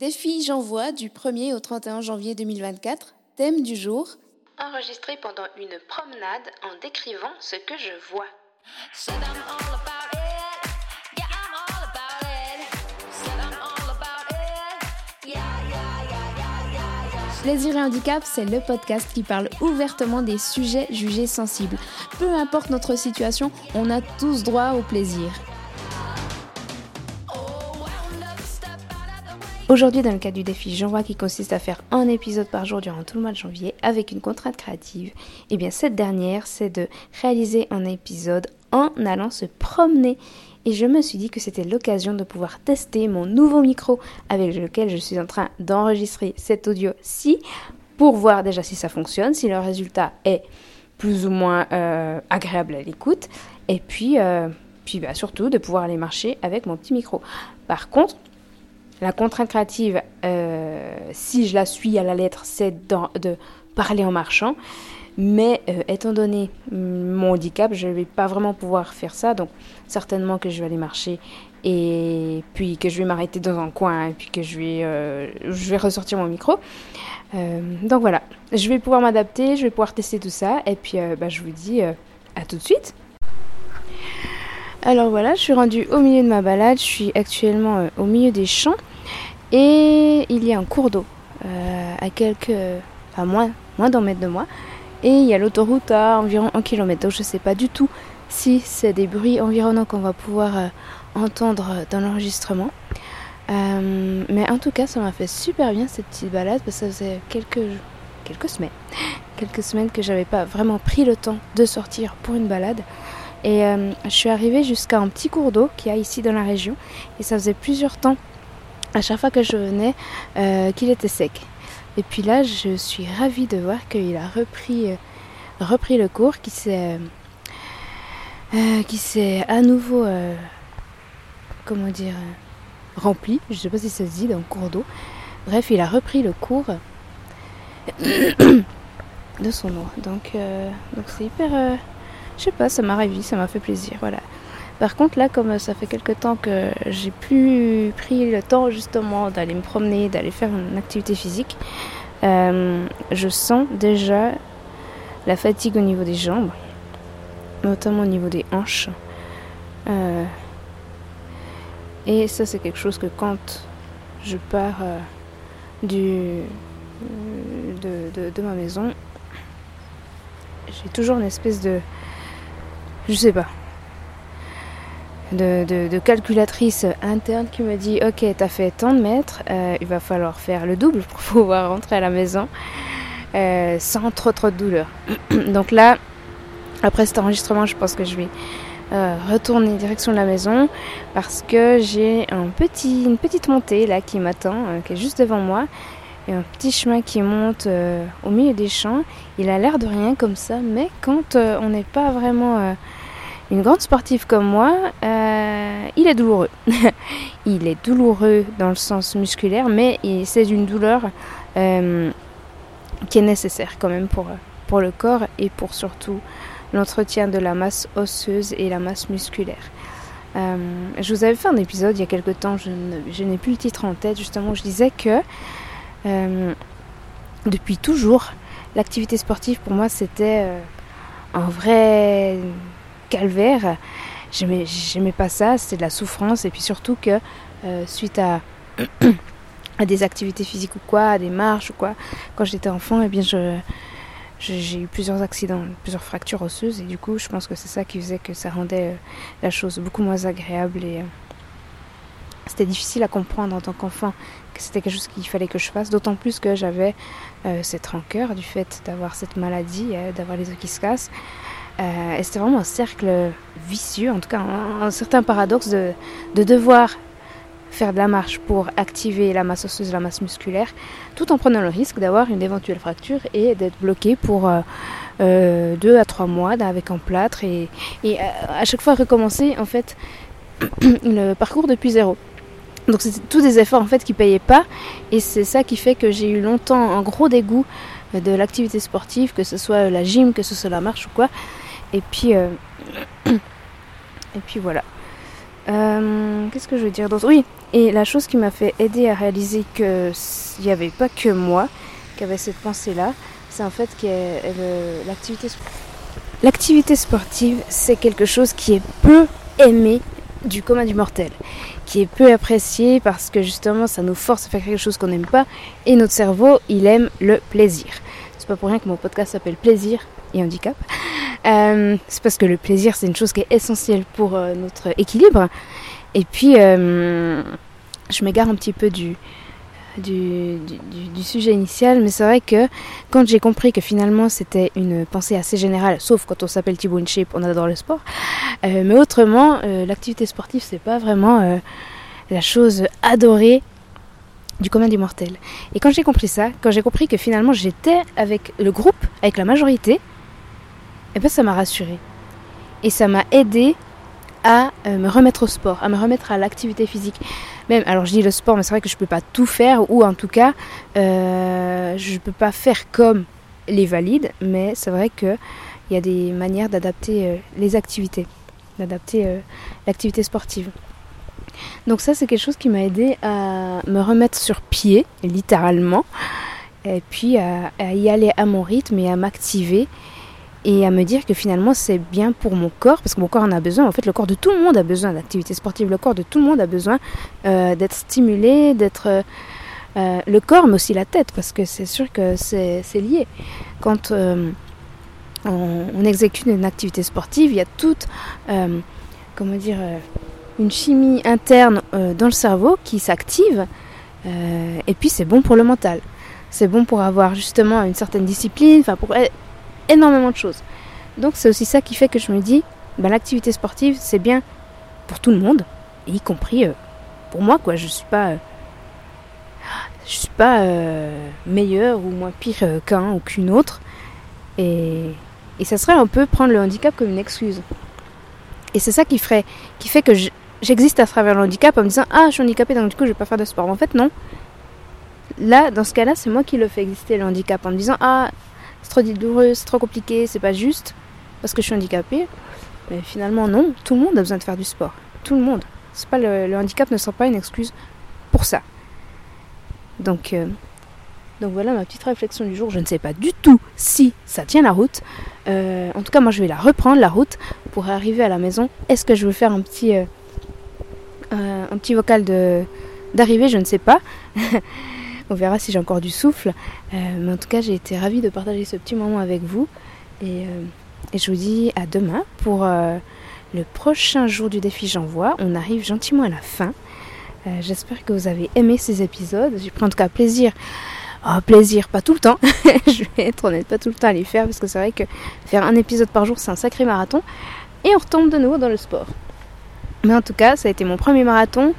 Défi J'envoie du 1er au 31 janvier 2024. Thème du jour Enregistré pendant une promenade en décrivant ce que je vois. Plaisir et handicap, c'est le podcast qui parle ouvertement des sujets jugés sensibles. Peu importe notre situation, on a tous droit au plaisir. Aujourd'hui, dans le cadre du défi J'envoie qui consiste à faire un épisode par jour durant tout le mois de janvier avec une contrainte créative, et eh bien cette dernière, c'est de réaliser un épisode en allant se promener. Et je me suis dit que c'était l'occasion de pouvoir tester mon nouveau micro avec lequel je suis en train d'enregistrer cet audio-ci pour voir déjà si ça fonctionne, si le résultat est plus ou moins euh, agréable à l'écoute, et puis, euh, puis bah, surtout de pouvoir aller marcher avec mon petit micro. Par contre, la contrainte créative, euh, si je la suis à la lettre, c'est de parler en marchant. Mais euh, étant donné mon handicap, je ne vais pas vraiment pouvoir faire ça. Donc certainement que je vais aller marcher et puis que je vais m'arrêter dans un coin et puis que je vais, euh, ressortir mon micro. Donc voilà, je vais pouvoir m'adapter, je vais pouvoir tester tout ça et puis bah, je vous dis à tout de suite. Alors voilà, je suis rendue au milieu de ma balade, je suis actuellement au milieu des champs et il y a un cours d'eau à quelques, à moins, moins d'un mètre de moi. Et il y a l'autoroute à environ 1 km. Donc je ne sais pas du tout si c'est des bruits environnants qu'on va pouvoir euh, entendre dans l'enregistrement. Euh, mais en tout cas, ça m'a fait super bien cette petite balade parce que ça faisait quelques, quelques semaines, quelques semaines que j'avais pas vraiment pris le temps de sortir pour une balade. Et euh, je suis arrivée jusqu'à un petit cours d'eau qu'il y a ici dans la région. Et ça faisait plusieurs temps, à chaque fois que je venais, qu'il était sec. Et puis là, je suis ravie de voir qu'il a repris, euh, repris le cours, qui s'est, euh, s'est à nouveau, euh, comment dire, rempli. Je ne sais pas si ça se dit dans cours d'eau. Bref, il a repris le cours de son eau. Donc, donc c'est hyper, je sais pas, ça m'a ravi, ça m'a fait plaisir. Voilà. Par contre, là, comme ça fait quelque temps que j'ai plus pris le temps justement d'aller me promener, d'aller faire une activité physique, euh, je sens déjà la fatigue au niveau des jambes, notamment au niveau des hanches. Euh, et ça, c'est quelque chose que quand je pars euh, de ma maison, j'ai toujours une espèce de... Je sais pas, de, calculatrice interne qui me dit ok t'as fait tant de mètres euh, il va falloir faire le double pour pouvoir rentrer à la maison euh, sans trop trop de douleur. Donc là après cet enregistrement je pense que je vais euh, retourner direction de la maison parce que j'ai un petit, une petite montée là qui m'attend qui est juste devant moi. Et un petit chemin qui monte au milieu des champs. Il a l'air de rien comme ça mais quand on n'est pas vraiment une grande sportive comme moi, euh, il est douloureux. il est douloureux dans le sens musculaire, mais c'est une douleur euh, qui est nécessaire quand même pour, le corps et pour surtout l'entretien de la masse osseuse et la masse musculaire. Euh, je vous avais fait un épisode il y a quelque temps, je, n'ai plus le titre en tête, justement, je disais que depuis toujours, l'activité sportive pour moi c'était un vrai calvaire. J'aimais pas ça, c'était de la souffrance. Et puis surtout que euh, suite à, des activités physiques ou quoi, à des marches ou quoi, quand j'étais enfant, eh bien j'ai eu plusieurs accidents, plusieurs fractures osseuses et du coup je pense que c'est ça qui faisait que ça rendait euh, la chose beaucoup moins agréable et euh, c'était difficile à comprendre en tant qu'enfant que c'était quelque chose qu'il fallait que je fasse, d'autant plus que j'avais cette rancœur du fait d'avoir cette maladie, d'avoir les os qui se cassent. Euh, et c'était vraiment un cercle vicieux, en tout cas un, certain paradoxe de, devoir faire de la marche pour activer la masse osseuse, la masse musculaire, tout en prenant le risque d'avoir une éventuelle fracture et d'être bloqué pour euh, euh, deux à trois mois avec un plâtre et, à chaque fois recommencer en fait le parcours depuis zéro. Donc c'était tous des efforts en fait qui payaient pas et c'est ça qui fait que j'ai eu longtemps un gros dégoût de l'activité sportive, que ce soit la gym, que ce soit la marche ou quoi. Et puis, euh, et puis voilà. Euh, qu'est-ce que je veux dire d'autre? Oui, Et la chose qui m'a fait aider à réaliser qu'il n'y avait pas que moi qui avait cette pensée-là, c'est en fait que l'activité L'activité sportive, c'est quelque chose qui est peu aimé du commun du mortel, qui est peu apprécié parce que justement ça nous force à faire quelque chose qu'on n'aime pas et notre cerveau, il aime le plaisir. C'est pas pour rien que mon podcast s'appelle Plaisir et handicap. Euh, c'est parce que le plaisir, c'est une chose qui est essentielle pour euh, notre équilibre. Et puis, euh, je m'égare un petit peu du, du, sujet initial, mais c'est vrai que quand j'ai compris que finalement c'était une pensée assez générale, sauf quand on s'appelle Thibaut InShape, on adore le sport, mais autrement, l'activité sportive, c'est pas vraiment la chose adorée du commun des mortels. Et quand j'ai compris ça, quand j'ai compris que finalement j'étais avec le groupe, avec la majorité, et eh ben ça m'a rassurée. Et ça m'a aidé à euh, me remettre au sport, à me remettre à l'activité physique. Même, alors je dis le sport, mais c'est vrai que je ne peux pas tout faire, ou en tout cas, euh, je ne peux pas faire comme les valides, mais c'est vrai qu'il y a des manières d'adapter euh, les activités, d'adapter l'activité sportive. Donc ça, c'est quelque chose qui m'a aidé à me remettre sur pied, littéralement, et puis à y aller à mon rythme et à m'activer et à me dire que finalement c'est bien pour mon corps, parce que mon corps en a besoin, en fait le corps de tout le monde a besoin d'activité sportive, le corps de tout le monde a besoin euh, d'être stimulé, d'être... Euh, euh, le corps mais aussi la tête, parce que c'est sûr que c'est lié. Quand on, on, exécute une activité sportive, il y a toute, comment dire, une chimie interne dans le cerveau qui s'active, et puis c'est bon pour le mental. C'est bon pour avoir justement une certaine discipline, enfin pour énormément de choses. Donc c'est aussi ça qui fait que je me dis, bah, l'activité sportive, c'est bien pour tout le monde, y compris euh, pour moi, quoi. Je suis pas, euh, je suis pas euh, meilleure ou moins pire qu'un ou qu'une autre. Et, et ça serait un peu prendre le handicap comme une excuse. Et c'est ça qui ferait, qui fait que j'existe à travers le handicap en me disant ah je suis handicapée donc du coup je vais pas faire de sport. en fait non. Là dans ce cas-là c'est moi qui le fais exister le handicap en me disant ah c'est trop douloureux, c'est trop compliqué, c'est pas juste parce que je suis handicapée. Mais finalement, non, tout le monde a besoin de faire du sport. Tout le monde. C'est pas le, handicap ne sera pas une excuse pour ça. Donc, euh, donc voilà ma petite réflexion du jour. Je ne sais pas du tout si ça tient la route. Euh, en tout cas, moi, je vais la reprendre la route pour arriver à la maison. Est-ce que je veux faire un petit, euh, un petit vocal d'arrivée? Je ne sais pas. On verra si j'ai encore du souffle. Euh, mais en tout cas, j'ai été ravie de partager ce petit moment avec vous. Et, euh, je vous dis à demain pour euh, le prochain jour du défi J'envoie. On arrive gentiment à la fin. J'espère que vous avez aimé ces épisodes. J'ai pris en tout cas plaisir. Oh, plaisir, pas tout le temps. je vais être honnête, pas tout le temps à les faire parce que c'est vrai que faire un épisode par jour, c'est un sacré marathon. Et on retombe de nouveau dans le sport. Mais en tout cas, ça a été mon premier marathon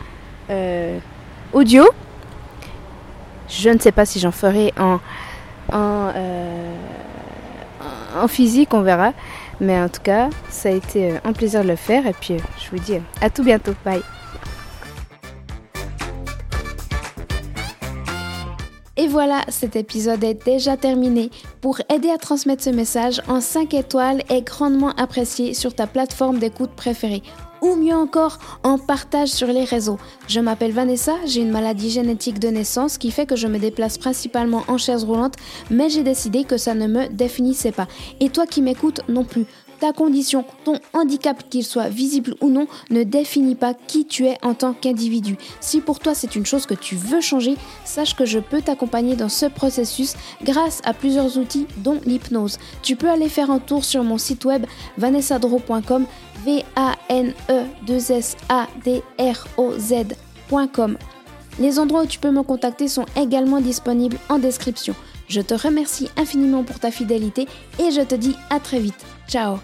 audio. Je ne sais pas si j'en ferai en, euh, physique, on verra. Mais en tout cas, ça a été euh, un plaisir de le faire. Et puis, euh, je vous dis à tout bientôt. Bye. Et voilà, cet épisode est déjà terminé. Pour aider à transmettre ce message en 5 étoiles est grandement apprécié sur ta plateforme d'écoute préférée ou mieux encore en partage sur les réseaux. Je m'appelle Vanessa, j'ai une maladie génétique de naissance qui fait que je me déplace principalement en chaise roulante, mais j'ai décidé que ça ne me définissait pas. Et toi qui m'écoutes non plus ta condition, ton handicap, qu'il soit visible ou non, ne définit pas qui tu es en tant qu'individu. Si pour toi c'est une chose que tu veux changer, sache que je peux t'accompagner dans ce processus grâce à plusieurs outils dont l'hypnose. Tu peux aller faire un tour sur mon site web vanessadro.com v a n e 2 s a d r o. Les endroits où tu peux me contacter sont également disponibles en description. Je te remercie infiniment pour ta fidélité et je te dis à très vite. Ciao